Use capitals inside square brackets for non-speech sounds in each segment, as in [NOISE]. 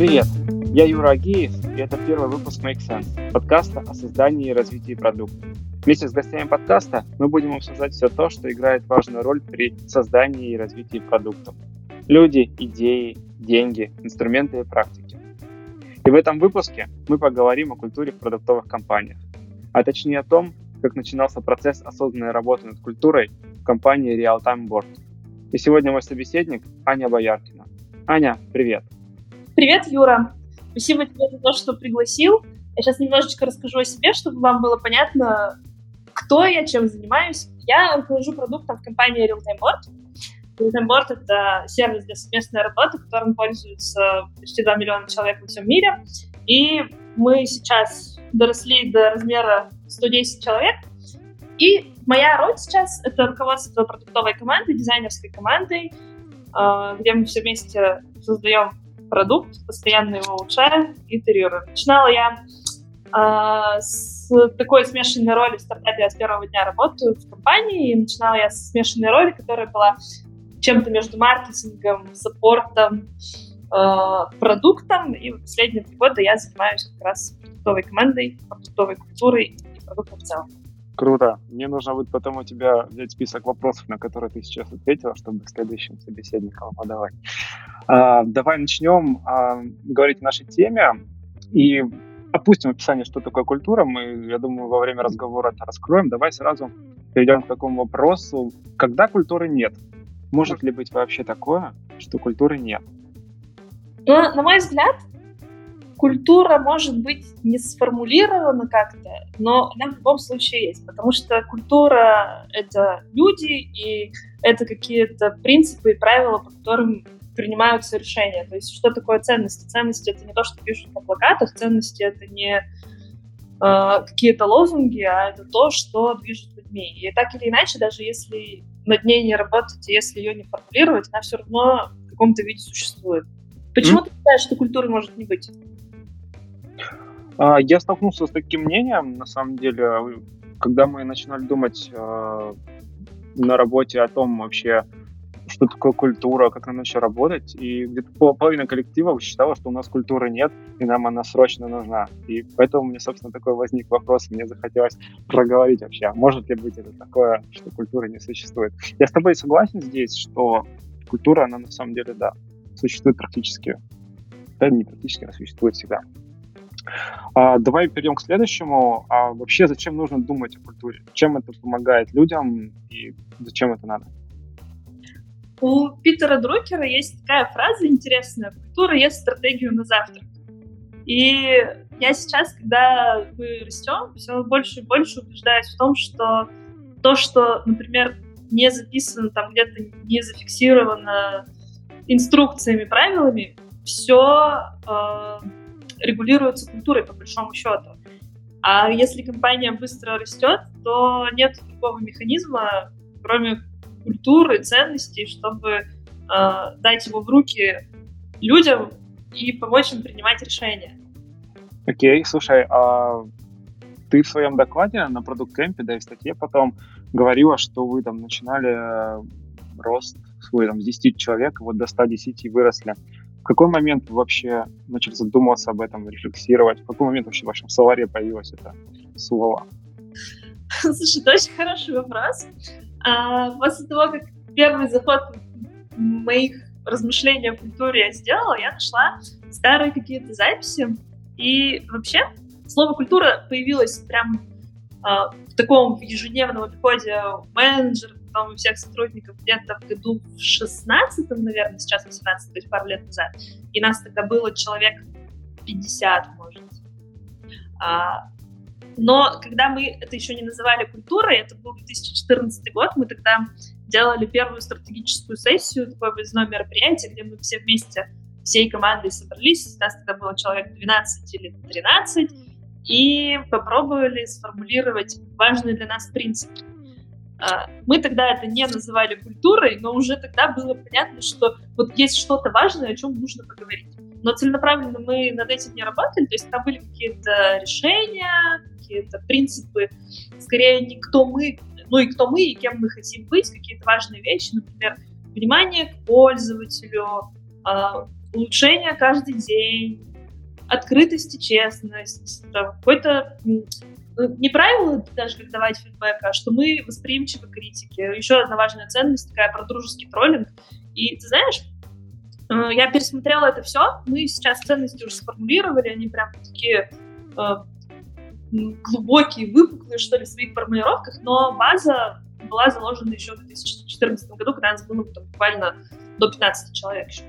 Привет, я Юра Агеев, и это первый выпуск Make Sense, подкаста о создании и развитии продукта. Вместе с гостями подкаста мы будем обсуждать все то, что играет важную роль при создании и развитии продуктов. Люди, идеи, деньги, инструменты и практики. И в этом выпуске мы поговорим о культуре в продуктовых компаниях, а точнее о том, как начинался процесс осознанной работы над культурой в компании Real Time Board. И сегодня мой собеседник Аня Бояркина. Аня, привет! Привет, Юра! Спасибо тебе за то, что пригласил. Я сейчас немножечко расскажу о себе, чтобы вам было понятно, кто я, чем занимаюсь. Я руковожу продуктом в компании Realtime Board. Realtime Board — это сервис для совместной работы, которым пользуются почти 2 миллиона человек во всем мире. И мы сейчас доросли до размера 110 человек. И моя роль сейчас — это руководство продуктовой командой, дизайнерской командой, а, где мы все вместе создаем продукт, постоянно его улучшаем, итерируем. Начинала я э, с такой смешанной роли в стартапе. Я с первого дня работаю в компании, и начинала я с смешанной роли, которая была чем-то между маркетингом, саппортом, э, продуктом. И в последние три года я занимаюсь как раз продуктовой командой, продуктовой культурой и продуктом в целом. Круто. Мне нужно будет потом у тебя взять список вопросов, на которые ты сейчас ответила, чтобы следующим собеседникам подавать. А, давай начнем а, говорить о нашей теме и опустим описание, что такое культура. Мы, я думаю, во время разговора это раскроем. Давай сразу перейдем к такому вопросу. Когда культуры нет? Может ли быть вообще такое, что культуры нет? Ну, на мой взгляд, культура может быть не сформулирована как-то, но она в любом случае есть, потому что культура — это люди, и это какие-то принципы и правила, по которым принимаются решения. То есть что такое ценности? Ценности — это не то, что пишут на плакатах, ценности — это не э, какие-то лозунги, а это то, что движет людьми. И так или иначе, даже если над ней не работать, если ее не формулировать, она все равно в каком-то виде существует. Почему mm. ты считаешь, что культуры может не быть? А, я столкнулся с таким мнением, на самом деле, когда мы начинали думать э, на работе о том вообще, что такое культура, как нам вообще работать, и где-то половина коллектива считала, что у нас культуры нет, и нам она срочно нужна. И поэтому мне, собственно, такой возник вопрос, мне захотелось проговорить вообще, а может ли быть это такое, что культуры не существует. Я с тобой согласен здесь, что культура, она на самом деле, да, существует практически, да, не практически, она существует всегда. А, давай перейдем к следующему. А вообще, зачем нужно думать о культуре? Чем это помогает людям и зачем это надо? У Питера Друкера есть такая фраза интересная. Культура есть стратегию на завтрак. И я сейчас, когда мы растем, все больше и больше убеждаюсь в том, что то, что, например, не записано там где-то, не зафиксировано инструкциями, правилами, все э, регулируется культурой, по большому счету. А если компания быстро растет, то нет другого механизма, кроме культуры, ценностей, чтобы э, дать его в руки людям и помочь им принимать решения. Окей, okay, слушай, а ты в своем докладе на продукт кемпе, да и в статье потом говорила, что вы там начинали рост свой там, с 10 человек, вот до 110 выросли. В какой момент вы вообще начали задумываться об этом, рефлексировать? В какой момент вообще в вашем словаре появилось это слово? [LAUGHS] Слушай, это очень хороший вопрос. А, после того, как первый заход моих размышлений о культуре я сделала, я нашла старые какие-то записи. И вообще слово «культура» появилось прям а, в таком ежедневном обиходе менеджеров, потом у всех сотрудников где-то в году в 16 наверное, сейчас 18 то есть пару лет назад. И нас тогда было человек 50, может. А, но когда мы это еще не называли культурой, это был 2014 год, мы тогда делали первую стратегическую сессию, такое выездное мероприятие, где мы все вместе, всей командой собрались, нас тогда было человек 12 или 13, и попробовали сформулировать важные для нас принципы. А, мы тогда это не называли культурой, но уже тогда было понятно, что вот есть что-то важное, о чем нужно поговорить. Но целенаправленно мы над этим не работали, то есть там были какие-то решения, какие-то принципы, скорее не кто мы, ну и кто мы, и кем мы хотим быть, какие-то важные вещи, например, внимание к пользователю, а, улучшение каждый день, открытость и честность, какой-то не правило даже как давать фидбэк, а что мы восприимчивы к критике. Еще одна важная ценность такая про дружеский троллинг. И ты знаешь, э, я пересмотрела это все, мы сейчас ценности уже сформулировали, они прям такие э, глубокие, выпуклые, что ли, в своих формулировках, но база была заложена еще в 2014 году, когда нас было там, буквально до 15 человек еще.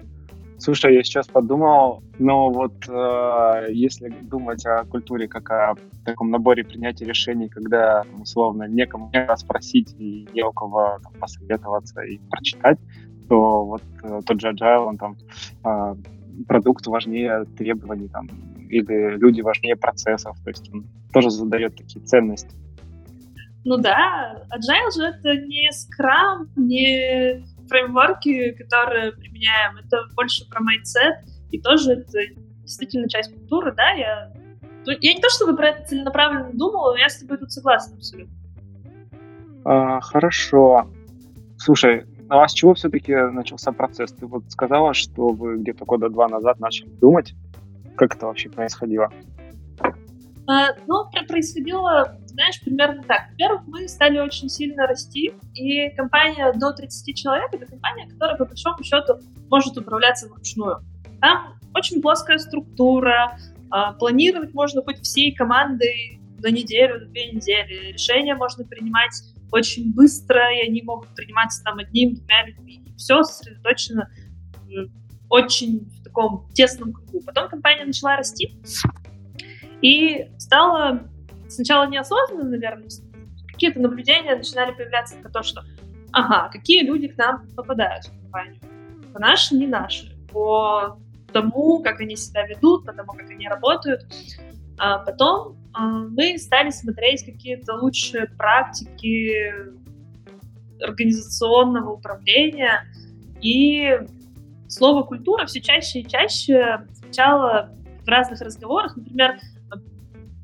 Слушай, я сейчас подумал, но вот э, если думать о культуре как о таком наборе принятия решений, когда условно некому не спросить и не у кого там, посоветоваться и прочитать, то вот э, тот же Agile, он там э, продукт важнее требований там, или люди важнее процессов, то есть он тоже задает такие ценности. Ну да, Agile же это не Scrum, не фреймворки, которые применяем, это больше про mindset, и тоже это действительно часть культуры, да, я... Ну, я не то чтобы про это целенаправленно думала, но я с тобой тут согласна абсолютно. А, хорошо. Слушай, ну а с чего все-таки начался процесс? Ты вот сказала, что вы где-то года два назад начали думать. Как это вообще происходило? А, ну, происходило, знаешь, примерно так. Во-первых, мы стали очень сильно расти, и компания до 30 человек — это компания, которая, по большому счету, может управляться вручную. Там очень плоская структура, а, планировать можно хоть всей командой за неделю, за две недели. Решения можно принимать очень быстро, и они могут приниматься там одним-двумя людьми. Все сосредоточено очень в таком тесном кругу. Потом компания начала расти, и стало сначала неосознанно, наверное, какие-то наблюдения начинали появляться про то, что ага, какие люди к нам попадают в компанию. По наши, не наши. По тому, как они себя ведут, по тому, как они работают. А потом мы стали смотреть какие-то лучшие практики организационного управления. И слово культура все чаще и чаще звучало в разных разговорах. Например,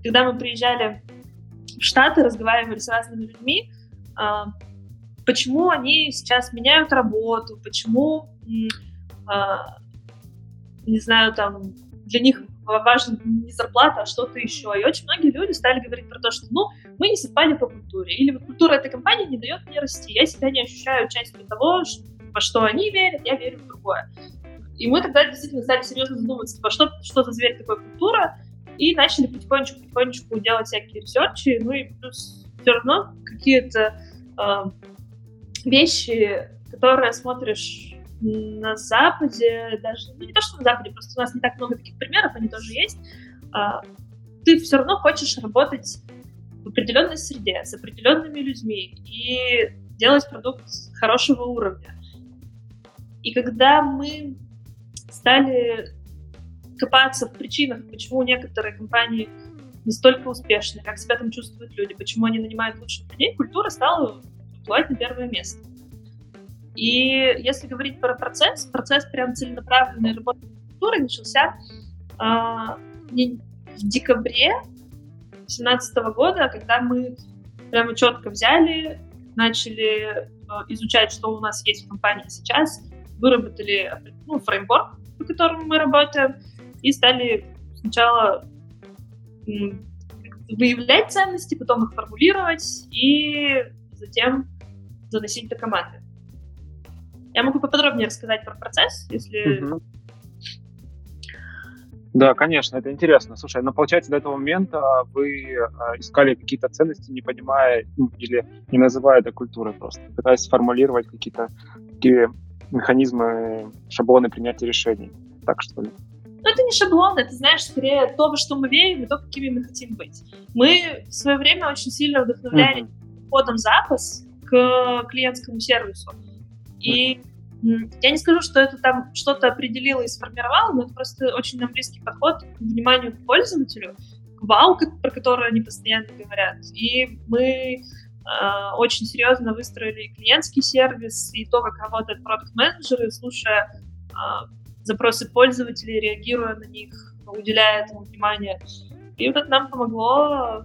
когда мы приезжали в Штаты, разговаривали с разными людьми, а, почему они сейчас меняют работу, почему, а, не знаю, там, для них важна не зарплата, а что-то еще. И очень многие люди стали говорить про то, что, ну, мы не совпали по культуре, или вот культура этой компании не дает мне расти, я себя не ощущаю частью того, во что они верят, я верю в другое. И мы тогда действительно стали серьезно задумываться, типа, что, что за зверь такая культура, и начали потихонечку-потихонечку делать всякие ресерчи, ну и плюс все равно какие-то э, вещи, которые смотришь на Западе, даже, ну не то, что на Западе, просто у нас не так много таких примеров, они тоже есть, э, ты все равно хочешь работать в определенной среде, с определенными людьми и делать продукт хорошего уровня. И когда мы стали копаться в причинах, почему некоторые компании настолько успешны, как себя там чувствуют люди, почему они нанимают лучших людей, культура стала плывать на первое место. И если говорить про процесс, процесс прям целенаправленной работы культуры начался э, в декабре 2017 года, когда мы прямо четко взяли, начали э, изучать, что у нас есть в компании сейчас, выработали ну, фреймворк, по которому мы работаем, и стали сначала выявлять ценности, потом их формулировать и затем заносить до команды. Я могу поподробнее рассказать про процесс, если... Угу. Да, конечно, это интересно. Слушай, но получается, до этого момента вы э, искали какие-то ценности, не понимая ну, или не называя это культурой просто, пытаясь сформулировать какие-то такие механизмы, шаблоны принятия решений. Так что ли? Но это не шаблон, это, знаешь, скорее то, во что мы верим, и то, какими мы хотим быть. Мы в свое время очень сильно вдохновляли mm-hmm. кодом запас к клиентскому сервису. И я не скажу, что это там что-то определило и сформировало, но это просто очень нам близкий подход к вниманию к пользователю, к вау, про который они постоянно говорят. И мы э, очень серьезно выстроили клиентский сервис, и то, как работают продукт-менеджеры, слушая э, запросы пользователей, реагируя на них, уделяя этому внимание. И вот это нам помогло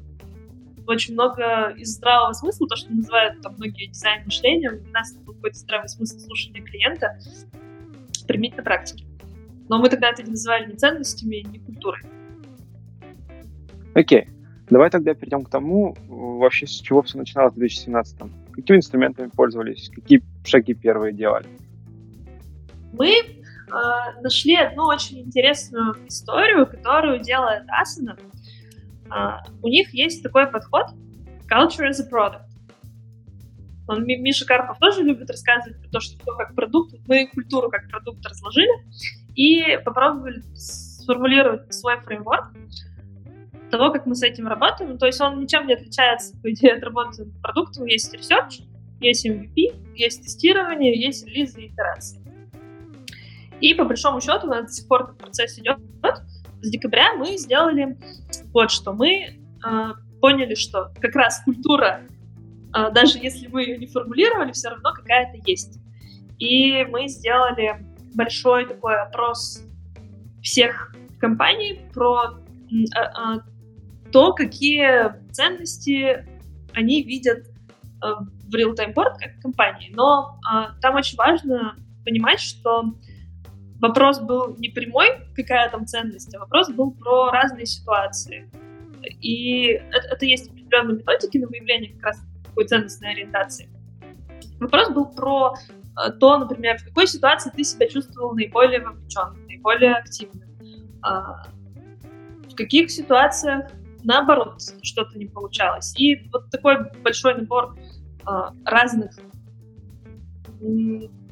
очень много из здравого смысла, то, что называют там многие дизайн мышлением, у нас был какой-то здравый смысл слушания клиента, применить на практике. Но мы тогда это не называли ни ценностями, ни культурой. Окей. Давай тогда перейдем к тому, вообще с чего все начиналось в 2017 -м. Какими инструментами пользовались? Какие шаги первые делали? Мы э, нашли одну очень интересную историю, которую делает Asana. Э, у них есть такой подход Culture as a Product. Он, Миша Карпов тоже любит рассказывать про то, что как продукт. Мы культуру как продукт разложили и попробовали сформулировать свой фреймворк того, как мы с этим работаем. То есть он ничем не отличается, по идее, от работы над продуктом. Есть research, есть MVP, есть тестирование, есть релизы и итерации. И по большому счету у нас до сих пор этот процесс идет. С декабря мы сделали вот что. Мы э, поняли, что как раз культура, э, даже если мы ее не формулировали, все равно какая-то есть. И мы сделали большой такой опрос всех компаний про э, э, то, какие ценности они видят э, в real-time board как компании. Но э, там очень важно понимать, что вопрос был не прямой, какая там ценность, а вопрос был про разные ситуации. И это, это есть определенные методики на выявление как раз такой ценностной ориентации. Вопрос был про э, то, например, в какой ситуации ты себя чувствовал наиболее вовлеченным, наиболее активным. Э, в каких ситуациях наоборот что-то не получалось. И вот такой большой набор э, разных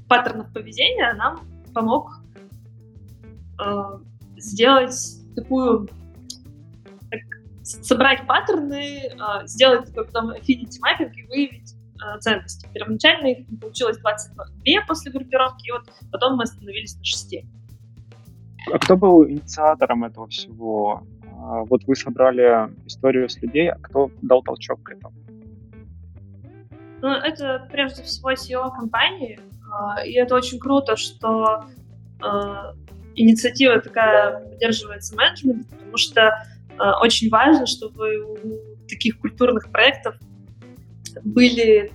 паттернов поведения нам помог сделать такую так, собрать паттерны, э, сделать такой потом affinity mapping и выявить э, ценности. Первоначально их получилось 22 после группировки, и вот потом мы остановились на 6. А кто был инициатором этого всего? А, вот вы собрали историю с людей, а кто дал толчок к этому? Ну, это прежде всего SEO компании, а, и это очень круто, что а, инициатива такая поддерживается менеджментом, потому что очень важно, чтобы у таких культурных проектов были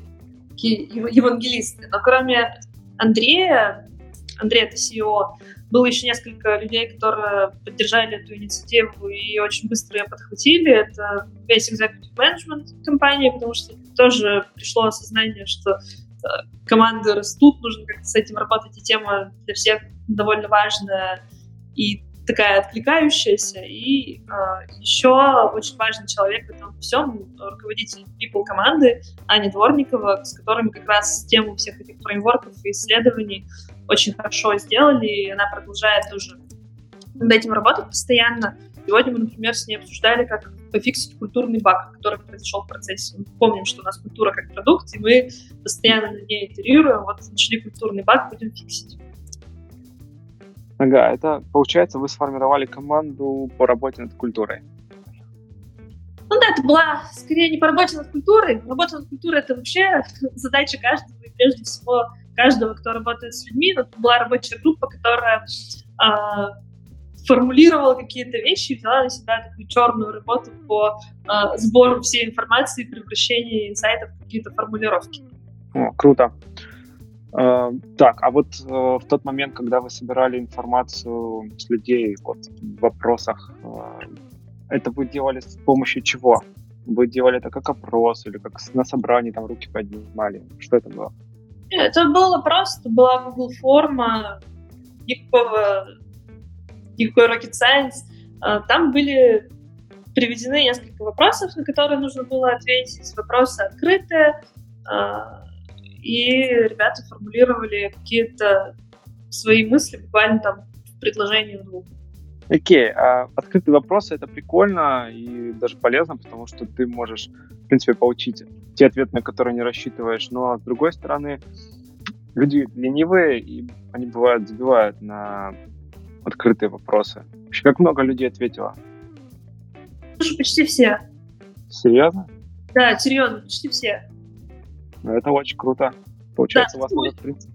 евангелисты. Но кроме Андрея, Андрей это CEO, было еще несколько людей, которые поддержали эту инициативу и очень быстро ее подхватили. Это весь executive management компании, потому что тоже пришло осознание, что э, команды растут, нужно как-то с этим работать, и тема для всех довольно важная и такая откликающаяся. И э, еще очень важный человек в этом всем, руководитель people команды Аня Дворникова, с которыми как раз тему всех этих фреймворков и исследований очень хорошо сделали, и она продолжает тоже над этим работать постоянно. Сегодня мы, например, с ней обсуждали, как пофиксить культурный баг, который произошел в процессе. Мы помним, что у нас культура как продукт, и мы постоянно на ней итерируем. Вот нашли культурный баг, будем фиксить. Ага, это получается, вы сформировали команду по работе над культурой. Ну да, это была скорее не по работе над культурой. Работа над культурой — это вообще [LAUGHS] задача каждого, и прежде всего каждого, кто работает с людьми. Но это была рабочая группа, которая э, формулировала какие-то вещи и взяла на себя такую черную работу по э, сбору всей информации и превращению инсайтов в какие-то формулировки. О, круто. Э, так, а вот э, в тот момент, когда вы собирали информацию с людей вот, в вопросах, э, это вы делали с помощью чего? Вы делали это как опрос или как на собрании там руки поднимали? Что это было? Это было просто, была Google форма, никакого, никакой rocket science. Там были приведены несколько вопросов, на которые нужно было ответить. Вопросы открытые, и ребята формулировали какие-то свои мысли буквально там в предложении двух. Окей, okay. а открытые вопросы это прикольно и даже полезно, потому что ты можешь, в принципе, получить те ответы, на которые не рассчитываешь. Но с другой стороны, люди ленивые, и они бывают забивают на открытые вопросы. Вообще, как много людей ответило? Слушай, почти все. Серьезно? Да, серьезно, почти все. Ну, это очень круто. Получается, да, у вас этот принцип.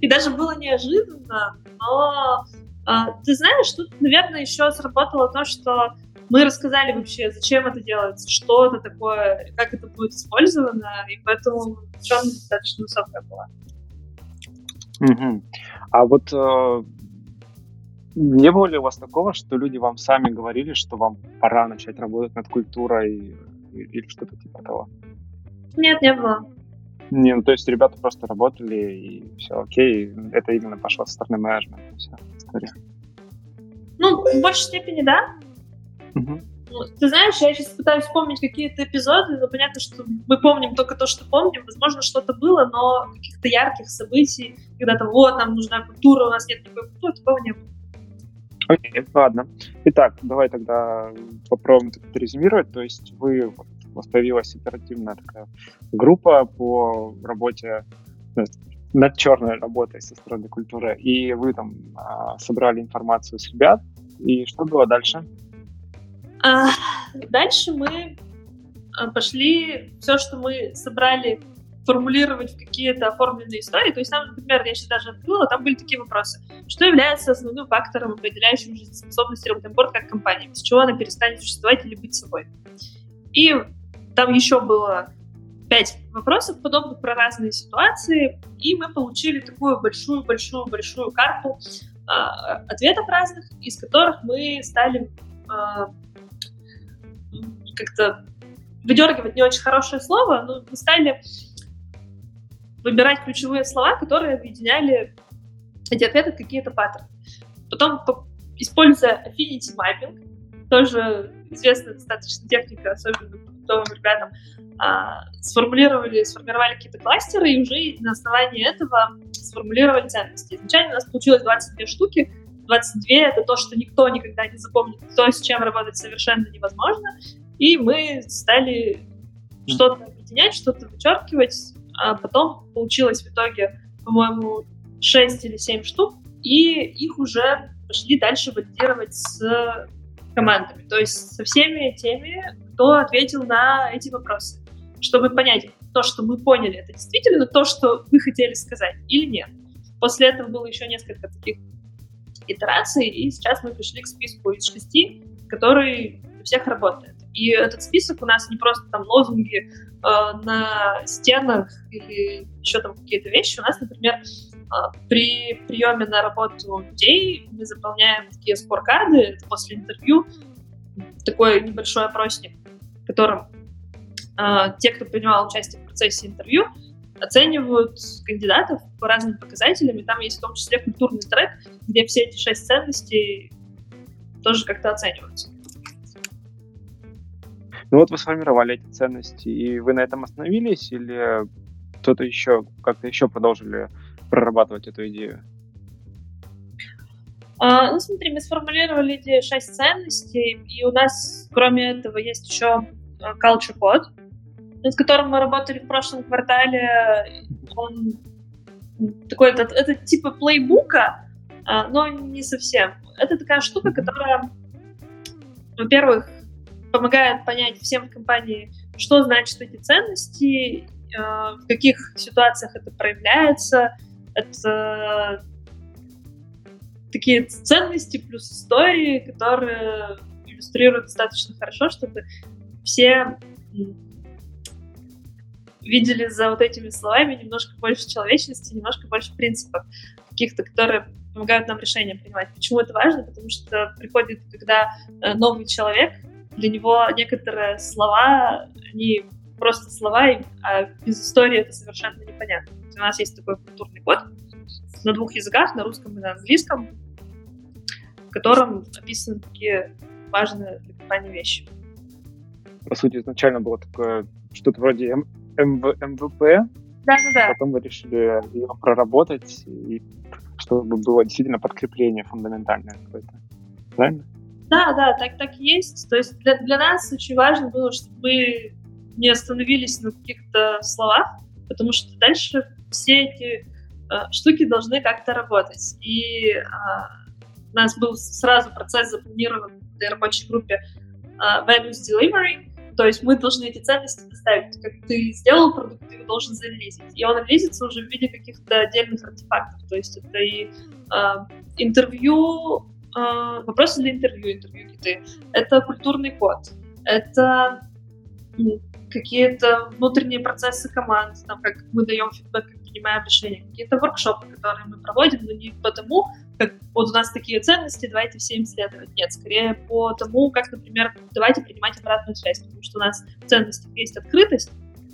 И даже было неожиданно, но а, ты знаешь, тут, наверное, еще сработало то, что мы рассказали вообще, зачем это делается, что это такое, как это будет использовано, и поэтому ученость достаточно высокая была. Угу. А вот э, Не было ли у вас такого, что люди вам сами говорили, что вам пора начать работать над культурой или что-то типа того? Нет, не было. Не, ну то есть ребята просто работали и все окей, это именно пошло со стороны менеджмента, вся история. Ну, в большей степени, да. Угу. Ты знаешь, я сейчас пытаюсь вспомнить какие-то эпизоды, но понятно, что мы помним только то, что помним. Возможно, что-то было, но каких-то ярких событий, когда там, вот, нам нужна культура, у нас нет такой культуры, такого не было. Окей, ладно. Итак, давай тогда попробуем резюмировать. То есть вы, у вас появилась оперативная такая группа по работе э, над черной работой со стороны культуры, и вы там а, собрали информацию с ребят, и что было дальше? А, дальше мы а, пошли все, что мы собрали, формулировать в какие-то оформленные истории. То есть там, например, я сейчас даже открыла, там были такие вопросы. Что является основным фактором, определяющим жизнеспособность Роботемпорт как компании? Без чего она перестанет существовать или быть собой? И там еще было пять вопросов подобных про разные ситуации, и мы получили такую большую-большую-большую карту э, ответов разных, из которых мы стали э, как-то выдергивать не очень хорошее слово, но мы стали выбирать ключевые слова, которые объединяли эти ответы какие-то паттерны. Потом, используя affinity mapping, тоже известная достаточно техника, особенно новым ребятам, а, сформулировали, сформировали какие-то кластеры и уже на основании этого сформулировали ценности. Изначально у нас получилось 22 штуки, 22 — это то, что никто никогда не запомнит, то, с чем работать совершенно невозможно. И мы стали что-то объединять, что-то вычеркивать, а потом получилось в итоге, по-моему, 6 или 7 штук, и их уже пошли дальше валидировать с командами, то есть со всеми теми, кто ответил на эти вопросы, чтобы понять, то, что мы поняли, это действительно то, что вы хотели сказать или нет. После этого было еще несколько таких итераций, и сейчас мы пришли к списку из шести, который у всех работает. И этот список у нас не просто там лозунги э, на стенах или еще там какие-то вещи. У нас, например, при приеме на работу людей мы заполняем такие споркарды после интервью, такой небольшой опросник, в котором э, те, кто принимал участие в процессе интервью, оценивают кандидатов по разным показателям, и там есть в том числе культурный трек, где все эти шесть ценностей тоже как-то оцениваются. Ну вот вы сформировали эти ценности, и вы на этом остановились, или кто-то еще, как-то еще продолжили прорабатывать эту идею? А, ну, смотри, мы сформулировали эти шесть ценностей, и у нас, кроме этого, есть еще а, culture code, над которым мы работали в прошлом квартале. Он такой, это, это типа плейбука, а, но не совсем. Это такая штука, которая, во-первых, помогает понять всем в компании, что значат эти ценности, э, в каких ситуациях это проявляется. Это такие ценности плюс истории, которые иллюстрируют достаточно хорошо, чтобы все видели за вот этими словами немножко больше человечности, немножко больше принципов каких-то, которые помогают нам решения принимать. Почему это важно? Потому что приходит, когда э, новый человек, для него некоторые слова, они просто слова, а без истории это совершенно непонятно. У нас есть такой культурный код на двух языках, на русском и на английском, в котором описаны такие важные для компании вещи. По сути, изначально было такое что-то вроде МВП, да, да, да. Потом вы решили ее проработать, и чтобы было действительно подкрепление фундаментальное какое-то. Правильно? Да, да, так, так и есть. То есть для, для нас очень важно было, чтобы мы не остановились на каких-то словах, потому что дальше все эти э, штуки должны как-то работать. И э, у нас был сразу процесс запланирован в рабочей группе э, Values Delivery, то есть мы должны эти ценности доставить. Как ты сделал продукт, ты его должен зарелизить. И он релизится уже в виде каких-то отдельных артефактов. То есть это и э, интервью э, вопросы для интервью, интервью киты. Это культурный код. Это какие-то внутренние процессы команд, там, как мы даем фидбэк, как принимаем решения, какие-то воркшопы, которые мы проводим, но не потому, как вот у нас такие ценности, давайте все им следовать. Нет, скорее по тому, как, например, давайте принимать обратную связь, потому что у нас в ценностях есть открытость,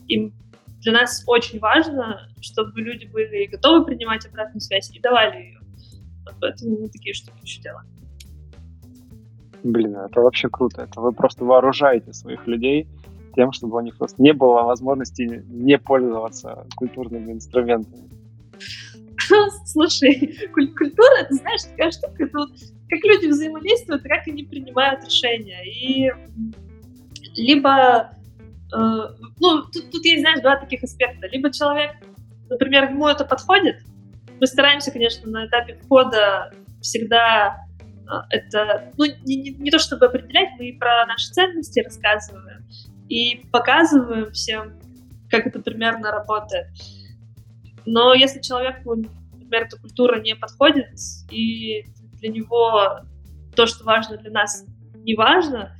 и для нас очень важно, чтобы люди были готовы принимать обратную связь и давали ее. Поэтому мы такие штуки еще делаем. Блин, это вообще круто. Это вы просто вооружаете своих людей тем, чтобы у них просто не было возможности не пользоваться культурными инструментами. [LAUGHS] Слушай, культура, ты знаешь, такая штука, это вот как люди взаимодействуют, как они принимают решения. И либо, э, ну, тут, тут есть, знаешь, два таких аспекта. Либо человек, например, ему это подходит, мы стараемся, конечно, на этапе входа всегда э, это, ну, не, не, не то чтобы определять, мы и про наши ценности рассказываем, и показываем всем, как это примерно работает. Но если человеку, например, эта культура не подходит, и для него то, что важно для нас, не важно,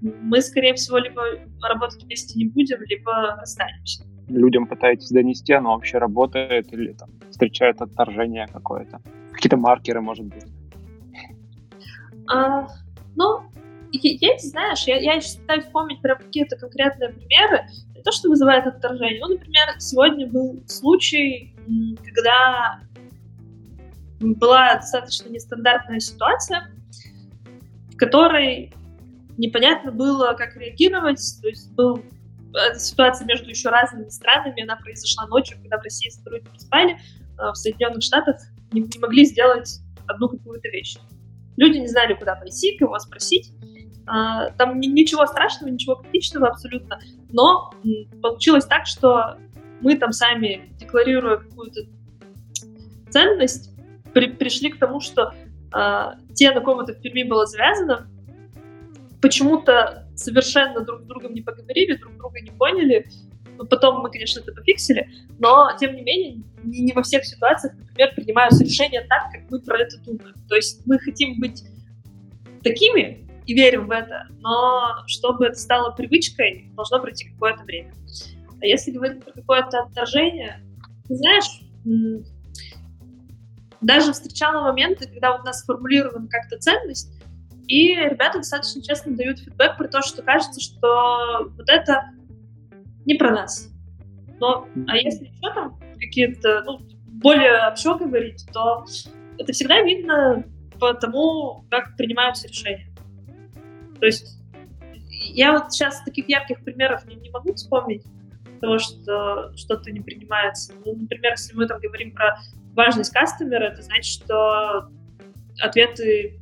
мы, скорее всего, либо работать вместе не будем, либо останемся. Людям пытаетесь донести, оно вообще работает или там встречает отторжение какое-то? Какие-то маркеры, может быть? А, ну, есть, знаешь, я, я пытаюсь вспомнить прям какие-то конкретные примеры, не то, что вызывает отторжение. Ну, например, сегодня был случай, когда была достаточно нестандартная ситуация, в которой непонятно было, как реагировать. То есть был эта ситуация между еще разными странами, она произошла ночью, когда в России сотрудники спали, а в Соединенных Штатах не, не могли сделать одну какую-то вещь. Люди не знали, куда пойти, кого спросить. А, там ничего страшного, ничего критичного абсолютно, но получилось так, что мы там сами, декларируя какую-то ценность, при, пришли к тому, что э, те, на ком это в Перми было завязано, почему-то совершенно друг с другом не поговорили, друг друга не поняли. Ну, потом мы, конечно, это пофиксили, но, тем не менее, не, не во всех ситуациях, например, принимаются решения так, как мы про это думаем. То есть мы хотим быть такими и верим в это, но чтобы это стало привычкой, должно пройти какое-то время. А если говорить про какое-то отторжение, ты знаешь, даже встречала моменты, когда вот у нас сформулирована как-то ценность, и ребята достаточно честно дают фидбэк про то, что кажется, что вот это не про нас. Но, а если еще там какие-то, ну, более общо говорить, то это всегда видно по тому, как принимаются решения. То есть я вот сейчас таких ярких примеров не, не могу вспомнить того, что что-то не принимается. Ну, например, если мы там говорим про важность кастомера, это значит, что ответы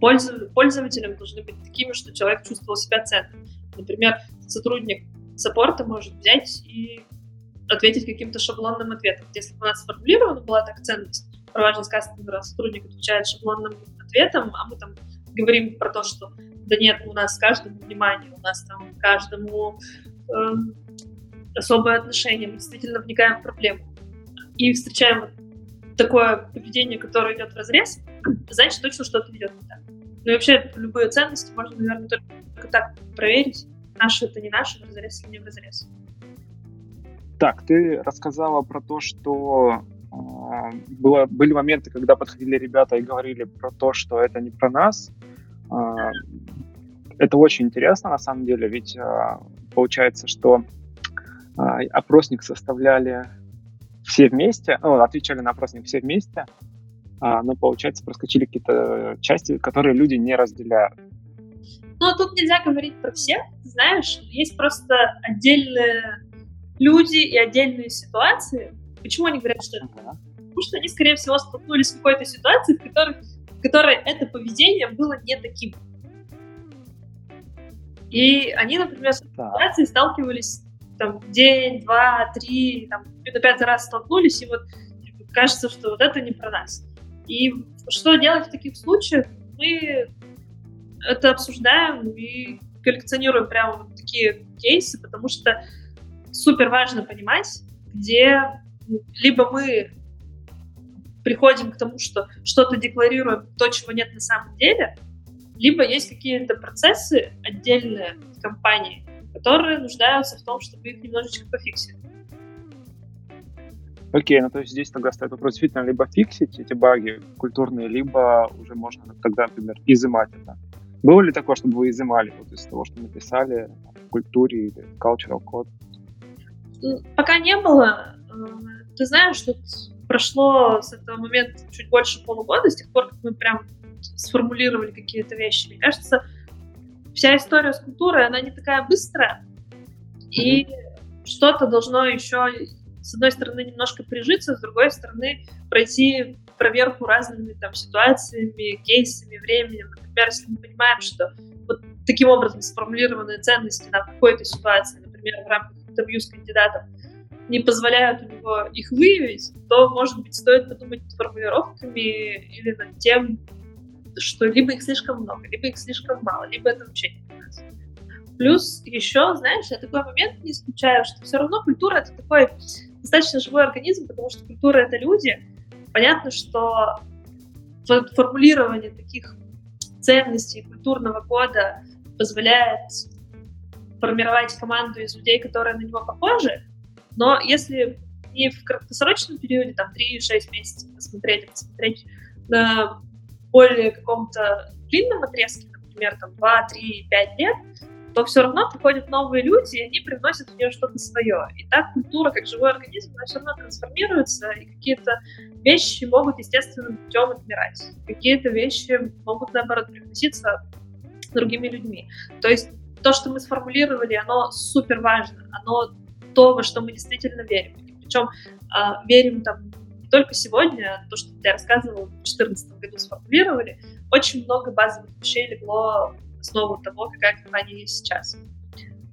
пользователям должны быть такими, что человек чувствовал себя ценным. Например, сотрудник саппорта может взять и ответить каким-то шаблонным ответом. Если бы у нас сформулирована была так ценность про важность кастомера, сотрудник отвечает шаблонным ответом, а мы там говорим про то, что да нет, у нас каждому внимание, у нас там каждому э, особое отношение, мы действительно вникаем в проблему и встречаем такое поведение, которое идет в разрез, значит точно что-то идет не так. Ну и вообще любые ценности можно, наверное, только так проверить, наши это не наши, в разрез или не в разрез. Так, ты рассказала про то, что было, были моменты, когда подходили ребята и говорили про то, что это не про нас. Э, это очень интересно, на самом деле, ведь э, получается, что э, опросник составляли все вместе, ну, отвечали на опросник все вместе, а, но, получается, проскочили какие-то части, которые люди не разделяют. Ну, тут нельзя говорить про всех, знаешь, есть просто отдельные люди и отдельные ситуации. Почему они говорят, что это? Ага. Потому что они, скорее всего, столкнулись с какой-то ситуацией, в которой, в которой это поведение было не таким. И они, например, с ситуацией сталкивались там день, два, три, там, на пятый раз столкнулись, и вот типа, кажется, что вот это не про нас. И что делать в таких случаях? Мы это обсуждаем и коллекционируем прямо вот такие кейсы, потому что супер важно понимать, где либо мы приходим к тому, что что-то декларируем, то, чего нет на самом деле, либо есть какие-то процессы отдельные в компании, которые нуждаются в том, чтобы их немножечко пофиксить. Окей, ну то есть здесь тогда стоит вопрос действительно либо фиксить эти баги культурные, либо уже можно тогда, например, изымать это. Было ли такое, чтобы вы изымали вот из того, что написали в культуре или cultural code? Пока не было. Э, ты знаешь, тут прошло с этого момента чуть больше полугода, с тех пор, как мы прям сформулировали какие-то вещи. Мне кажется, вся история с культурой, она не такая быстрая, и что-то должно еще, с одной стороны, немножко прижиться, с другой стороны, пройти проверку разными там ситуациями, кейсами, временем. Например, если мы понимаем, что вот таким образом сформулированные ценности на какой-то ситуации, например, в рамках интервью с кандидатом, не позволяют у него их выявить, то, может быть, стоит подумать над формулировками или над тем, что либо их слишком много, либо их слишком мало, либо это вообще не понятно. Плюс еще, знаешь, я такой момент не исключаю, что все равно культура — это такой достаточно живой организм, потому что культура — это люди. Понятно, что формулирование таких ценностей культурного кода позволяет формировать команду из людей, которые на него похожи, но если не в краткосрочном периоде, там, 3-6 месяцев посмотреть, посмотреть на более каком-то длинном отрезке, например, там, 2, 3, 5 лет, то все равно приходят новые люди, и они приносят в нее что-то свое. И так культура, как живой организм, она все равно трансформируется, и какие-то вещи могут естественным путем отмирать. Какие-то вещи могут, наоборот, привноситься другими людьми. То есть то, что мы сформулировали, оно супер важно, оно то, во что мы действительно верим. Причем э, верим там не только сегодня, то, что я рассказывала, в 2014 году сформулировали, очень много базовых вещей легло в основу того, какая компания есть сейчас.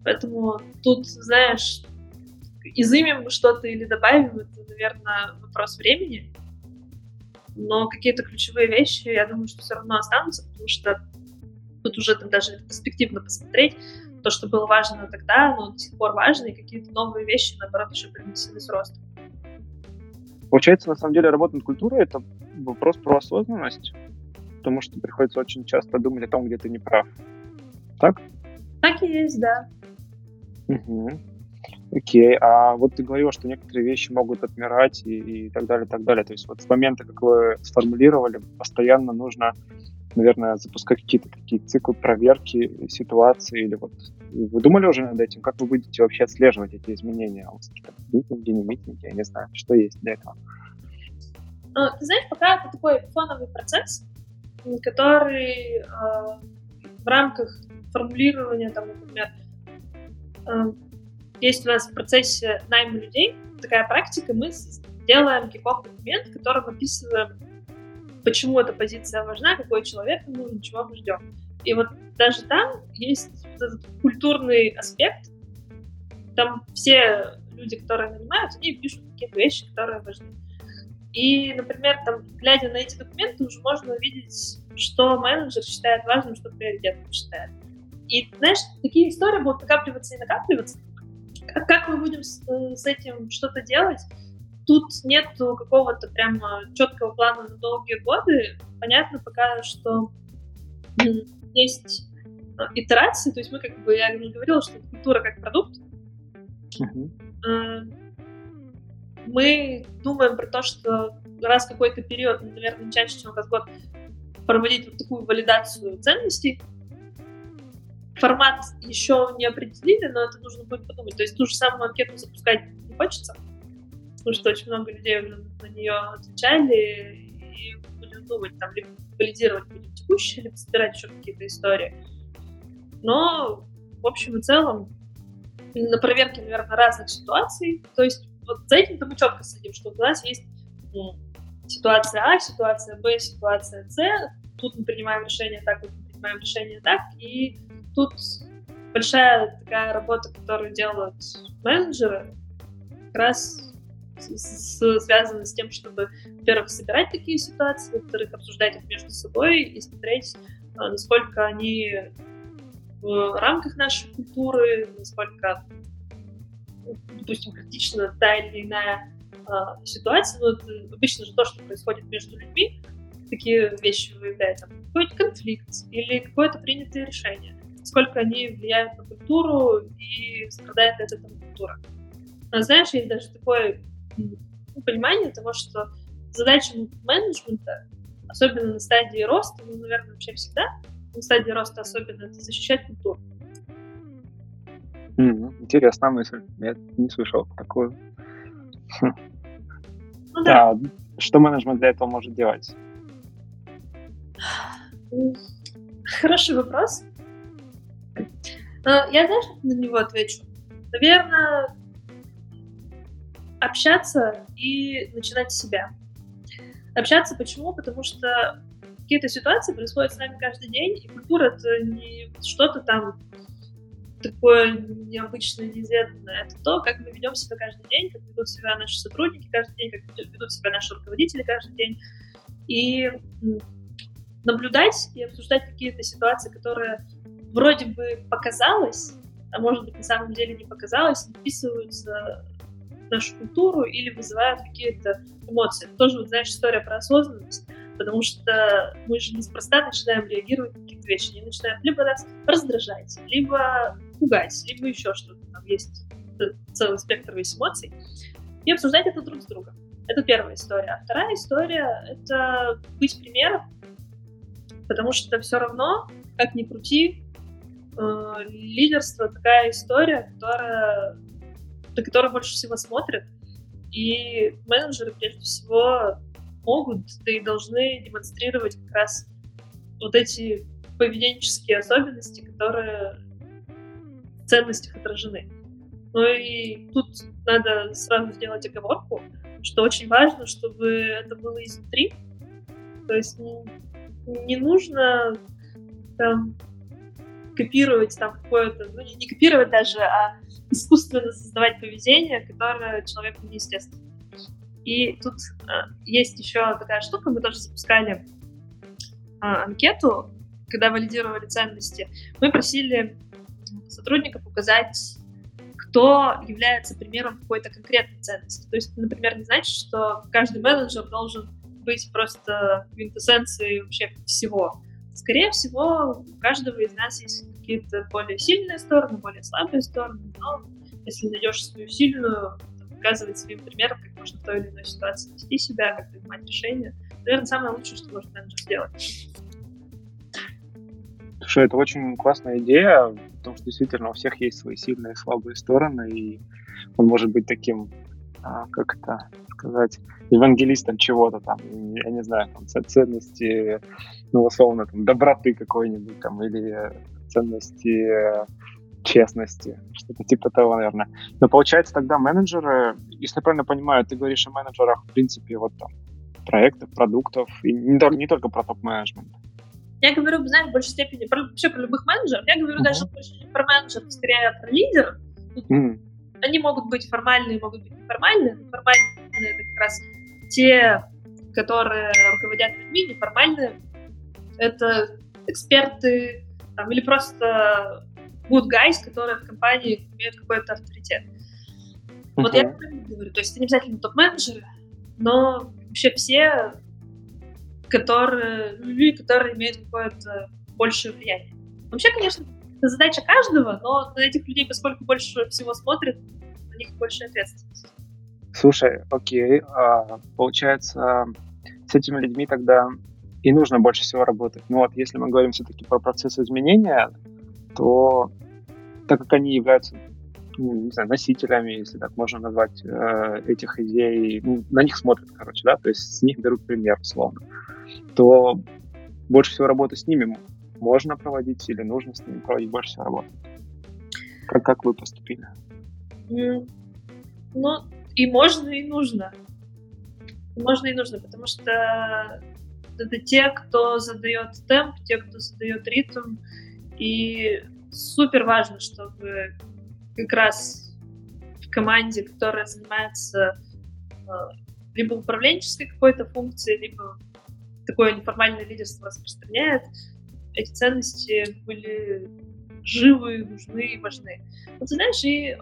Поэтому тут, знаешь, изымем мы что-то или добавим, это, наверное, вопрос времени. Но какие-то ключевые вещи, я думаю, что все равно останутся, потому что тут уже там даже перспективно посмотреть, то, что было важно тогда, но до сих пор важно, и какие-то новые вещи, наоборот, еще принесли с ростом. Получается, на самом деле, работа над культурой — это вопрос про осознанность, потому что приходится очень часто думать о том, где ты не прав. Так? Так и есть, да. Угу. Окей, а вот ты говорил, что некоторые вещи могут отмирать и, и так далее, и так далее. То есть вот с момента, как вы сформулировали, постоянно нужно наверное, запускать какие-то такие циклы проверки ситуации или вот вы думали уже над этим, как вы будете вообще отслеживать эти изменения? Митинги, не митинги, я не знаю, что есть для этого? Ну, ты знаешь, пока это такой фоновый процесс, который э, в рамках формулирования, там, например, э, есть у нас в процессе найма людей такая практика, мы делаем киков документ, в котором описываем почему эта позиция важна, какой человек нужен, чего мы ждем. И вот даже там есть вот этот культурный аспект. Там все люди, которые нанимают, они пишут какие-то вещи, которые важны. И, например, там, глядя на эти документы, уже можно увидеть, что менеджер считает важным, что приоритетным считает. И, знаешь, такие истории будут накапливаться и накапливаться. Как мы будем с, э, с этим что-то делать? Тут нет какого-то прям четкого плана на долгие годы. Понятно пока, что есть а, итерации, то есть мы как бы, я уже говорила, что культура как продукт. Uh-huh. Мы думаем про то, что раз какой-то период, наверное, чаще, чем раз в год, проводить вот такую валидацию ценностей. Формат еще не определили, но это нужно будет подумать. То есть ту же самую анкету запускать не хочется потому что очень много людей на нее отвечали, и будем думать, там, либо валидировать будем текущие, либо собирать еще какие-то истории. Но, в общем и целом, на проверке, наверное, разных ситуаций, то есть вот за этим-то мы четко следим, что у нас есть ну, ситуация А, ситуация Б, ситуация С, тут мы принимаем решение так, тут мы принимаем решение так, и тут большая такая работа, которую делают менеджеры, как раз с, связаны с тем, чтобы, во-первых, собирать такие ситуации, во-вторых, обсуждать их между собой и смотреть, а, насколько они в рамках нашей культуры, насколько, допустим, критична та или иная э, ситуация. Но это обычно же то, что происходит между людьми, такие вещи выявляют, какой-то конфликт или какое-то принятое решение, сколько они влияют на культуру и страдает от этого культура. А знаешь, есть даже такой понимание того, что задача менеджмента, особенно на стадии роста, ну, наверное, вообще всегда, на стадии роста особенно, это защищать культуру. Интересная мысль. Я не слышал такую. Ну да. Да, что менеджмент для этого может делать? Хороший вопрос. А, Я, знаешь, на него отвечу? Наверное, общаться и начинать с себя. Общаться почему? Потому что какие-то ситуации происходят с нами каждый день, и культура — это не что-то там такое необычное, неизведанное. Это то, как мы ведем себя каждый день, как ведут себя наши сотрудники каждый день, как ведут себя наши руководители каждый день. И наблюдать и обсуждать какие-то ситуации, которые вроде бы показалось, а может быть на самом деле не показалось, вписываются нашу культуру или вызывают какие-то эмоции. Это тоже, вот, знаешь, история про осознанность, потому что мы же неспроста начинаем реагировать на какие-то вещи. Они начинают либо нас раздражать, либо пугать, либо еще что-то. Там есть целый спектр весь эмоций. И обсуждать это друг с другом. Это первая история. А вторая история — это быть примером, потому что все равно, как ни крути, э, лидерство такая история, которая, на которую больше всего смотрят. И менеджеры, прежде всего, могут, да и должны демонстрировать как раз вот эти поведенческие особенности, которые в ценностях отражены. Ну и тут надо сразу сделать оговорку, что очень важно, чтобы это было изнутри. То есть не, не нужно там, копировать там какое-то, ну не, не копировать даже, а искусственно создавать поведение, которое человеку неестественно. И тут э, есть еще такая штука, мы тоже запускали э, анкету, когда валидировали ценности. Мы просили сотрудников указать, кто является примером какой-то конкретной ценности. То есть, например, не значит, что каждый менеджер должен быть просто квинтэссенцией вообще всего. Скорее всего, у каждого из нас есть какие-то более сильные стороны, более слабые стороны, но если найдешь свою сильную, показывать своим примером, как можно в той или иной ситуации вести себя, как принимать решения. Наверное, самое лучшее, что может менеджер сделать. Слушай, это очень классная идея, потому что действительно у всех есть свои сильные и слабые стороны, и он может быть таким, а, как это сказать, евангелистом чего-то там, я не знаю, там, ценности, ну, условно, там, доброты какой-нибудь там, или ценности честности, что-то типа того, наверное. Но получается тогда менеджеры, если я правильно понимаю, ты говоришь о менеджерах, в принципе, вот там, проектов, продуктов, и не, не только про топ-менеджмент. Я говорю, знаешь, в большей степени про, вообще про любых менеджеров. Я говорю uh-huh. даже больше не про менеджеров, скорее про лидеров. Uh-huh. Они могут быть формальные, могут быть неформальные. Формальные — это как раз те, которые руководят людьми, неформальные — это эксперты там, или просто good guys, которые в компании имеют какой-то авторитет. Uh-huh. Вот я говорю, то есть это не обязательно топ-менеджеры, но вообще все которые, люди, которые имеют какое-то большее влияние. Вообще, конечно, это задача каждого, но на этих людей, поскольку больше всего смотрят, на них больше ответственность. Слушай, окей, а, получается, с этими людьми тогда и нужно больше всего работать. Ну вот, если мы говорим все-таки про процесс изменения, то так как они являются ну, не знаю, носителями, если так можно назвать, э, этих идей, ну, на них смотрят, короче, да, то есть с них берут пример, условно, то больше всего работы с ними можно проводить или нужно с ними проводить больше всего работы. Как, как вы поступили? Ну, и можно, и нужно. можно, и нужно, потому что это те, кто задает темп, те, кто задает ритм, и супер важно, чтобы как раз в команде, которая занимается э, либо управленческой какой-то функцией, либо такое неформальное лидерство распространяет, эти ценности были живы, нужны и важны. Вот знаешь, и э,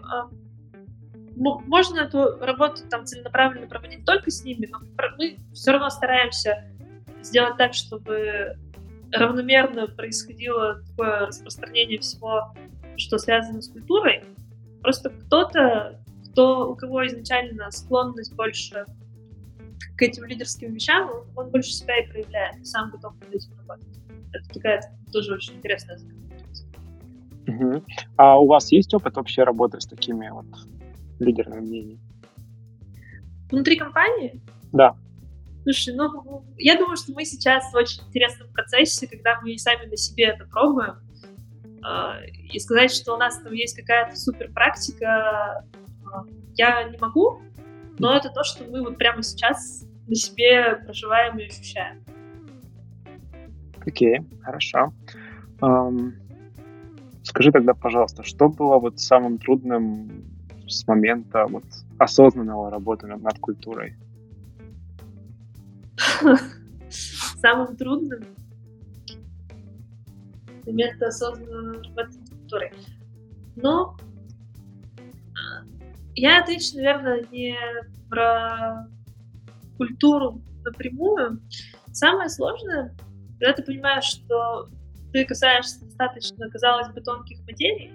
можно эту работу там целенаправленно проводить только с ними, но мы все равно стараемся сделать так, чтобы равномерно происходило такое распространение всего, что связано с культурой, Просто кто-то, кто, у кого изначально склонность больше к этим лидерским вещам, он, больше себя и проявляет, сам готов над этим работать. Это такая тоже очень интересная закономерность. Угу. А у вас есть опыт вообще работы с такими вот лидерами мнений? Внутри компании? Да. Слушай, ну, я думаю, что мы сейчас в очень интересном процессе, когда мы сами на себе это пробуем. А, и сказать, что у нас там есть какая-то супер практика, а, я не могу, но это то, что мы вот прямо сейчас на себе проживаем и ощущаем. Окей, okay, хорошо. Um, скажи тогда, пожалуйста, что было вот самым трудным с момента вот осознанного работы над, над культурой? [LAUGHS] Самым трудным момент осознанного культурой. Но я отвечу, наверное, не про культуру напрямую. Самое сложное, когда ты понимаешь, что ты касаешься достаточно, казалось бы, тонких материй,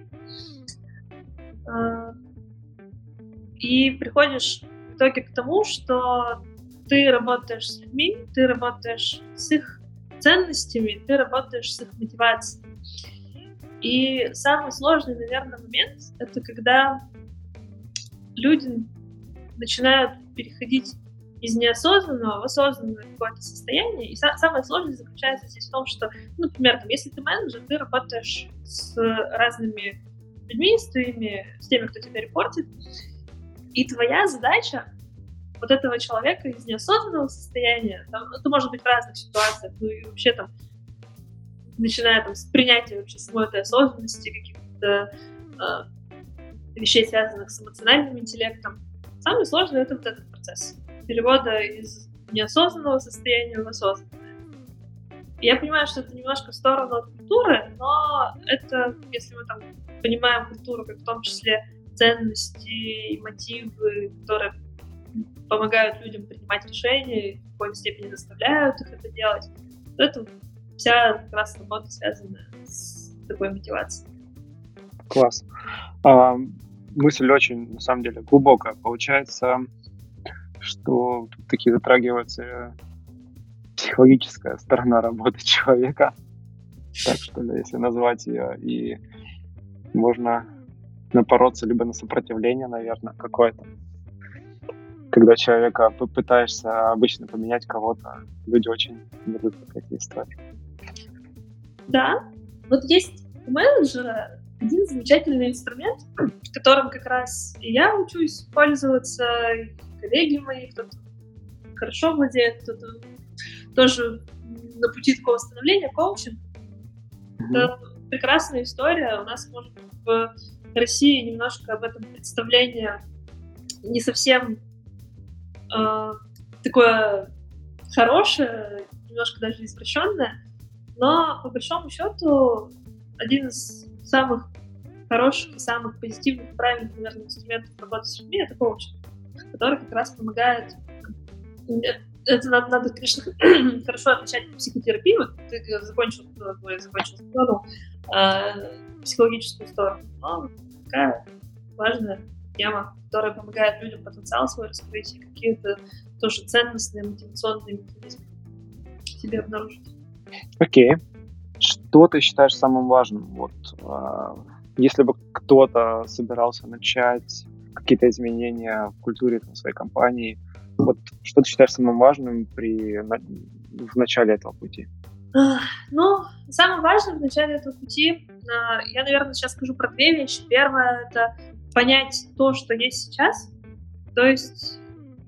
а, и приходишь в итоге к тому, что ты работаешь с людьми, ты работаешь с их ценностями, ты работаешь с их мотивацией. И самый сложный, наверное, момент — это когда люди начинают переходить из неосознанного в осознанное какое-то состояние. И самое сложное заключается здесь в том, что, ну, например, там, если ты менеджер, ты работаешь с разными людьми, с, твоими, с теми, кто тебя репортит, и твоя задача вот этого человека из неосознанного состояния, там, это может быть в разных ситуациях, ну и вообще там, начиная там с принятия вообще самой этой осознанности, каких-то э, вещей, связанных с эмоциональным интеллектом. Самое сложное — это вот этот процесс перевода из неосознанного состояния в осознанное. Я понимаю, что это немножко в сторону от культуры, но это, если мы там понимаем культуру как в том числе ценности и мотивы, которые помогают людям принимать решения, в какой-то степени заставляют их это делать, то это вся как раз работа связана с такой мотивацией. Класс. А, мысль очень, на самом деле, глубокая. Получается, что тут таки затрагивается психологическая сторона [LAUGHS] работы человека, так что ли, если назвать ее, и можно напороться либо на сопротивление, наверное, какое-то. Когда человека пытаешься обычно поменять кого-то, люди очень любят такие истории. Да, вот есть у менеджера один замечательный инструмент, которым как раз и я учусь пользоваться, и коллеги мои, кто-то хорошо владеет, кто-то тоже на пути такого становления, коучинг. Mm-hmm. Это прекрасная история. У нас, может, в России немножко об этом представление не совсем э, такое хорошее, немножко даже извращенное, но по большому счету один из самых хороших и самых позитивных, правильных, наверное, инструментов работы с людьми — это коучинг, который как раз помогает это надо, надо конечно, [CLEARS THROAT] хорошо отличать психотерапию. Вот ты закончил, ну, закончил сторону, э, психологическую сторону. Но такая важная тема, которая помогает людям потенциал свой раскрыть и какие-то тоже ценностные мотивационные механизмы себе обнаружить. Окей. Okay. Что ты считаешь самым важным? Вот, э, если бы кто-то собирался начать какие-то изменения в культуре там, своей компании, вот что ты считаешь самым важным при, на, в начале этого пути? Ну, самое важное в начале этого пути, а, я, наверное, сейчас скажу про две вещи. Первое — это понять то, что есть сейчас. То есть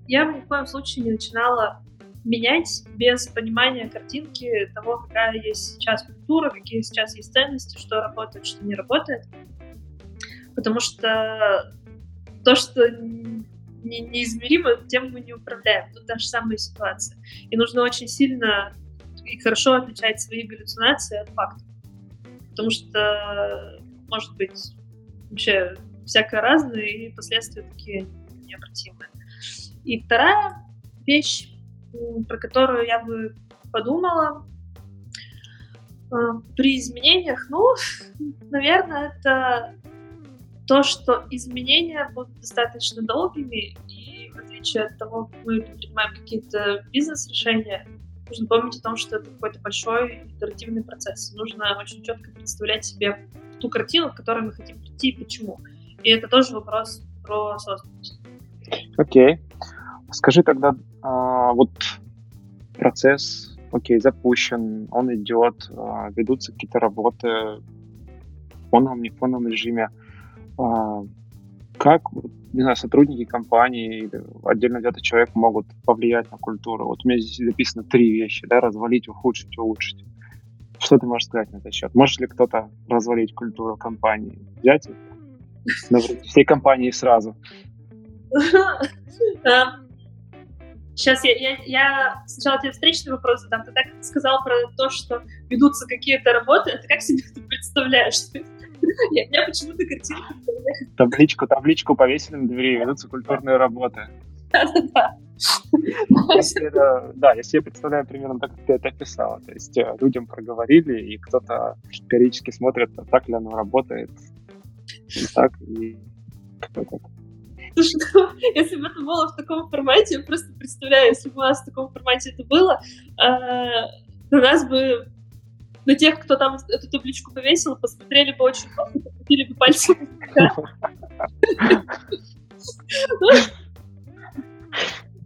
я ни в коем случае не начинала менять без понимания картинки того, какая есть сейчас культура, какие сейчас есть ценности, что работает, что не работает. Потому что то, что не, неизмеримо, тем мы не управляем. Тут та же самая ситуация. И нужно очень сильно и хорошо отличать свои галлюцинации от фактов. Потому что может быть вообще всякое разное, и последствия такие необратимые. И вторая вещь, про которую я бы подумала э, при изменениях, ну, [LAUGHS] наверное, это то, что изменения будут достаточно долгими, и в отличие от того, как мы принимаем какие-то бизнес-решения, нужно помнить о том, что это какой-то большой итеративный процесс. Нужно очень четко представлять себе ту картину, к которой мы хотим прийти и почему. И это тоже вопрос про осознанность. Окей. Okay. Скажи тогда, а, вот процесс, окей, запущен, он идет, а, ведутся какие-то работы в фоновом, не фоновом режиме. А, как, не знаю, сотрудники компании или отдельно взятый человек могут повлиять на культуру? Вот у меня здесь записано три вещи, да, развалить, ухудшить, улучшить. Что ты можешь сказать на этот счет? Может ли кто-то развалить культуру компании? Взять всей компании сразу? [LAUGHS] Сейчас я, я, я сначала тебе встречный вопрос задам. Ты так сказал про то, что ведутся какие-то работы. А ты как себе это представляешь? [LAUGHS] Я, я почему-то картинку Табличку, табличку повесили на двери, ведутся культурные работы. [LAUGHS] Да-да-да. Да, я себе представляю примерно так, как ты это описала. То есть э, людям проговорили, и кто-то периодически смотрит, так ли оно работает. Так, и Слушай, [LAUGHS] ну, если бы это было в таком формате, я просто представляю, если бы у нас в таком формате это было, э, на нас бы на тех, кто там эту табличку повесил, посмотрели бы очень плохо, покрутили бы пальцем. [LAUGHS]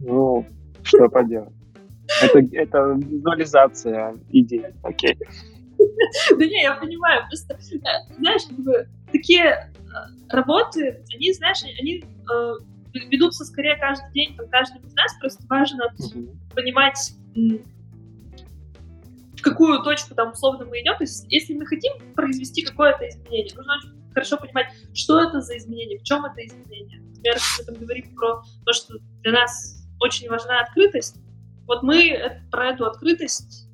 Ну, что поделать. Это, это визуализация идей, окей. [LAUGHS] Да не, я понимаю, просто, э, знаешь, такие э, работы, они, знаешь, они э, ведутся скорее каждый день, там, каждый из нас, просто важно понимать, в какую точку там условно мы идем. То есть, если мы хотим произвести какое-то изменение, нужно очень хорошо понимать, что это за изменение, в чем это изменение. Например, если мы там говорим про то, что для нас очень важна открытость, вот мы про эту открытость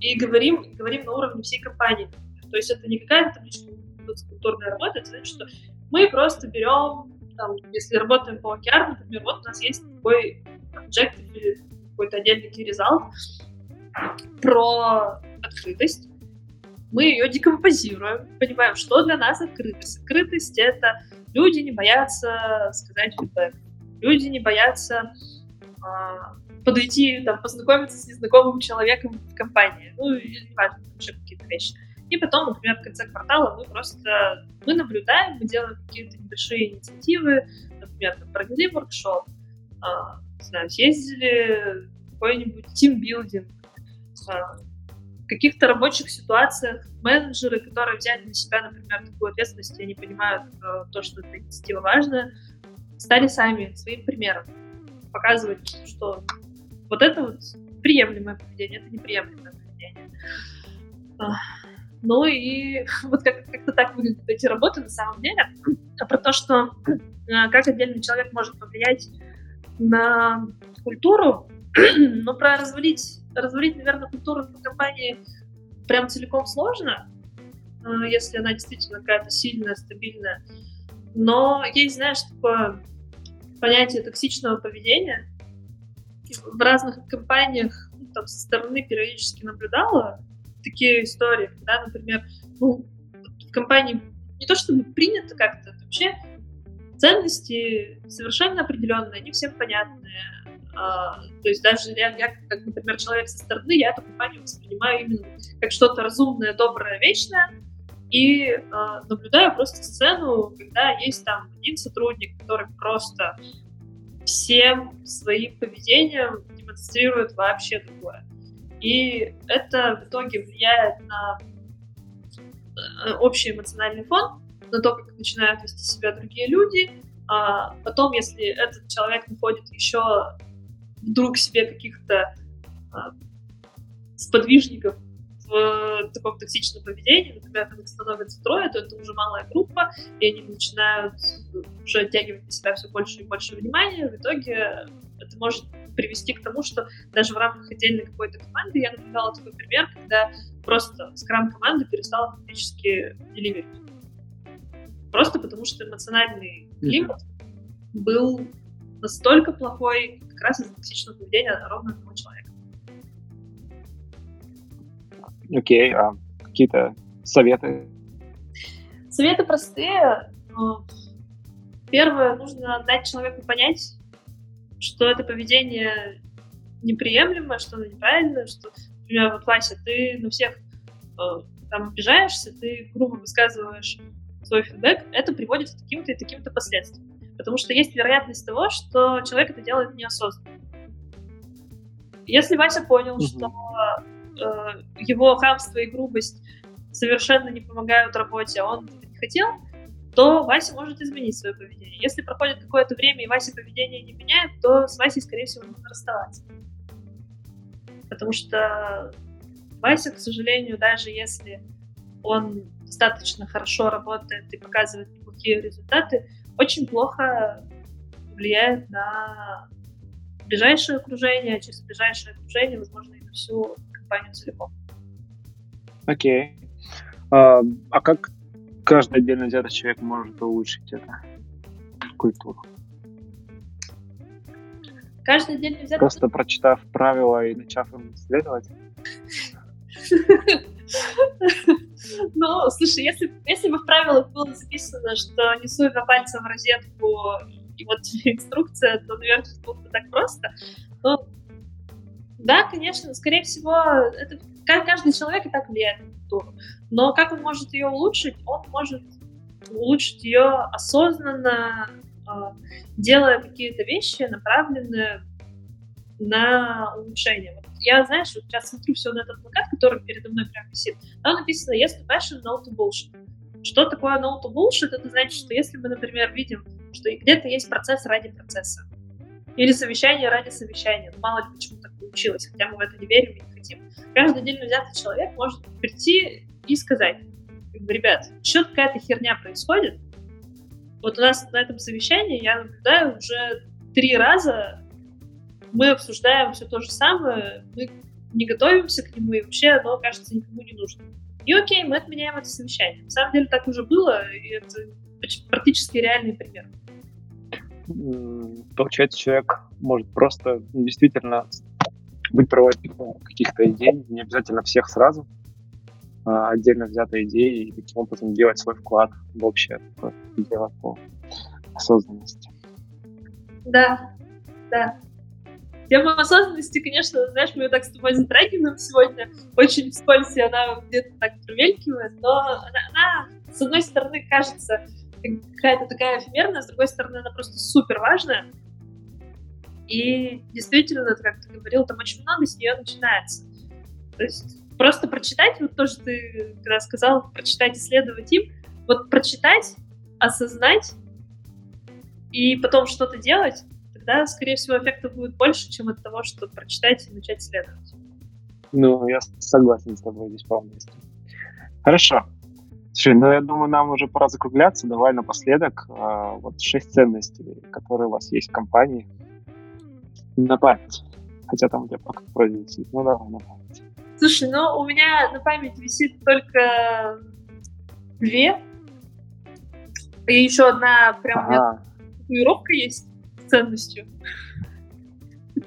и говорим, говорим на уровне всей компании. То есть это не какая-то табличка культурная работа, это значит, что мы просто берем, там, если работаем по океану, например, вот у нас есть такой объект или какой-то отдельный result, про открытость. Мы ее декомпозируем, понимаем, что для нас открытость. Открытость — это люди не боятся сказать фидбэк, люди не боятся а, подойти, там, познакомиться с незнакомым человеком в компании, ну, или неважно, вообще какие-то вещи. И потом, например, в конце квартала мы просто мы наблюдаем, мы делаем какие-то небольшие инициативы, например, там, провели воркшоп, а, не знаю, съездили какой-нибудь тимбилдинг, в каких-то рабочих ситуациях. Менеджеры, которые взяли на себя, например, такую ответственность, и они понимают э, то, что эта инициатива важная, стали сами своим примером. Показывать, что вот это вот приемлемое поведение, это неприемлемое поведение. Ну и [LAUGHS] вот как- как-то так выглядят эти работы на самом деле. А про то, что э, как отдельный человек может повлиять на культуру, [CLEARS THROAT] но про развалить развалить, наверное, культуру компании прям целиком сложно, э, если она действительно какая-то сильная, стабильная. Но есть, знаешь, такое понятие токсичного поведения. В разных компаниях ну, там, со стороны периодически наблюдала такие истории, когда, например, ну, в компании не то чтобы принято как-то, вообще ценности совершенно определенные, они всем понятные, а, то есть даже я, я, как, например, человек со стороны, я эту компанию воспринимаю именно как что-то разумное, доброе, вечное, и э, наблюдаю просто сцену, когда есть там один сотрудник, который просто всем своим поведением демонстрирует вообще другое. И это в итоге влияет на э, общий эмоциональный фон, на то, как начинают вести себя другие люди. А потом, если этот человек находит еще вдруг себе каких-то а, сподвижников в таком токсичном поведении, например, когда становится трое, то это уже малая группа, и они начинают уже оттягивать на себя все больше и больше внимания. В итоге это может привести к тому, что даже в рамках отдельной какой-то команды я наблюдала такой пример, когда просто скрам-команда перестала фактически деливерить. Просто потому что эмоциональный климат был настолько плохой как раз из-за токсичного поведения ровно одного человека. Окей, okay, а какие-то советы? Советы простые. Первое, нужно дать человеку понять, что это поведение неприемлемо, что оно неправильно, что, например, вот, Вася, ты на всех э, там обижаешься, ты грубо высказываешь свой фидбэк, это приводит к таким-то и таким-то последствиям. Потому что есть вероятность того, что человек это делает неосознанно. Если Вася понял, mm-hmm. что э, его хамство и грубость совершенно не помогают работе, а он не хотел, то Вася может изменить свое поведение. Если проходит какое-то время и Вася поведение не меняет, то с Васей, скорее всего, нужно расставаться. Потому что Вася, к сожалению, даже если он достаточно хорошо работает и показывает неплохие результаты, очень плохо влияет на ближайшее окружение, а через ближайшее окружение, возможно, и на всю компанию целиком. Окей. Okay. А, а как каждый отдельно взятый человек может улучшить это культуру? Каждый отдельно взятый... Просто прочитав правила и начав им следовать? [LAUGHS] Ну, слушай, если, если бы в правилах было записано, что не суй на пальцем в розетку, и вот [LAUGHS] инструкция, то, наверное, было бы так просто. Но, да, конечно, скорее всего, это каждый человек и так влияет на культуру. Но как он может ее улучшить? Он может улучшить ее осознанно, а, делая какие-то вещи, направленные на улучшение. Вот я, знаешь, вот сейчас смотрю все на этот плакат, который передо мной прям висит. Там написано «Yes to passion, no to bullshit». Что такое no to bullshit? Это значит, что если мы, например, видим, что где-то есть процесс ради процесса, или совещание ради совещания, ну, мало ли почему так получилось, хотя мы в это не верим и не хотим. Каждый отдельно взятый человек может прийти и сказать, ребят, что какая-то херня происходит, вот у нас на этом совещании я наблюдаю уже три раза мы обсуждаем все то же самое, мы не готовимся к нему, и вообще оно, кажется, никому не нужно. И окей, мы отменяем это совещание. На самом деле так уже было, и это практически реальный пример. Получается, человек может просто действительно быть проводником каких-то идей, не обязательно всех сразу, а отдельно взятой идеи и таким образом делать свой вклад в общее дело по осознанности. Да, да. Тема осознанности, конечно, знаешь, мы ее так с тобой затрагиваем сегодня, очень вскользь, она где-то так промелькивает, но она, она, с одной стороны, кажется какая-то такая эфемерная, с другой стороны, она просто супер важная. И действительно, как ты говорил, там очень много с нее начинается. То есть просто прочитать, вот то, что ты когда сказал, прочитать, исследовать им, вот прочитать, осознать и потом что-то делать, тогда, скорее всего, эффекта будет больше, чем от того, чтобы прочитать и начать следовать. Ну, я согласен с тобой здесь полностью. Хорошо. Слушай, ну я думаю, нам уже пора закругляться. Давай напоследок э, вот шесть ценностей, которые у вас есть в компании. На память. Хотя там у тебя пока вроде висит. Ну давай на память. Слушай, ну у меня на память висит только две. И еще одна прям ага. татуировка есть ценностью. [LAUGHS]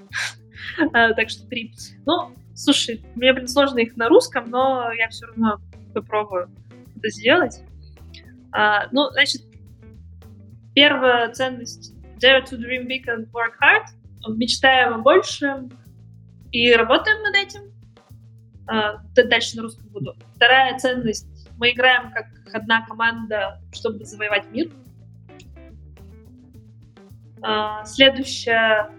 А, так что три. Ну, слушай, мне, блин, сложно их на русском, но я все равно попробую это сделать. А, ну, значит, первая ценность Dare to dream big and work hard. Мечтаем о большем и работаем над этим. А, дальше на русском буду. Вторая ценность. Мы играем как одна команда, чтобы завоевать мир. А, следующее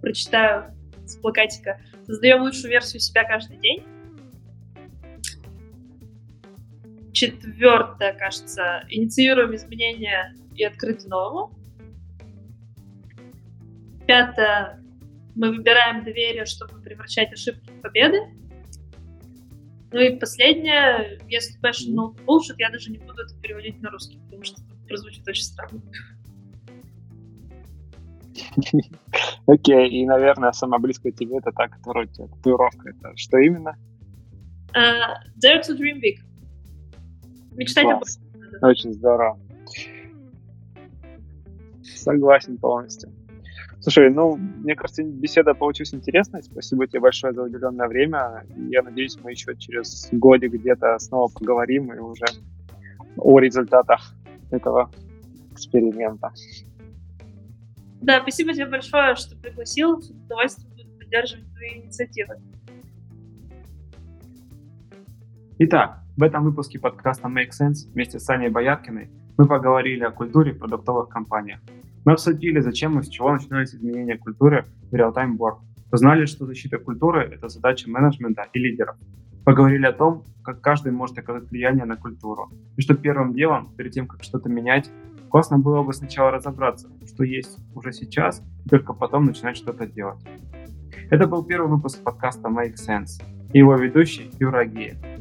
прочитаю с плакатика. Создаем лучшую версию себя каждый день. Четвертое, кажется, инициируем изменения и открыты новому. Пятое, мы выбираем доверие, чтобы превращать ошибки в победы. Ну и последнее, если passion no bullshit, я даже не буду это переводить на русский, потому что прозвучит очень странно. [LAUGHS] Окей, и, наверное, самая близкая тебе это та, которая у тебя татуировка. Это что именно? Uh, dare to dream big. Мечтать об Очень здорово. Согласен полностью. Слушай, ну, мне кажется, беседа получилась интересной. Спасибо тебе большое за уделенное время. Я надеюсь, мы еще через годик где-то снова поговорим и уже о результатах этого эксперимента. Да, спасибо тебе большое, что пригласил. С удовольствием буду поддерживать твои инициативы. Итак, в этом выпуске подкаста Make Sense вместе с Аней Бояркиной мы поговорили о культуре в продуктовых компаниях. Мы обсудили, зачем и с чего начинаются изменения культуры в real-time work. Узнали, что защита культуры – это задача менеджмента и лидеров. Поговорили о том, как каждый может оказать влияние на культуру. И что первым делом, перед тем, как что-то менять, классно было бы сначала разобраться, что есть уже сейчас, и только потом начинать что-то делать. Это был первый выпуск подкаста Make Sense и его ведущий Юра Геев.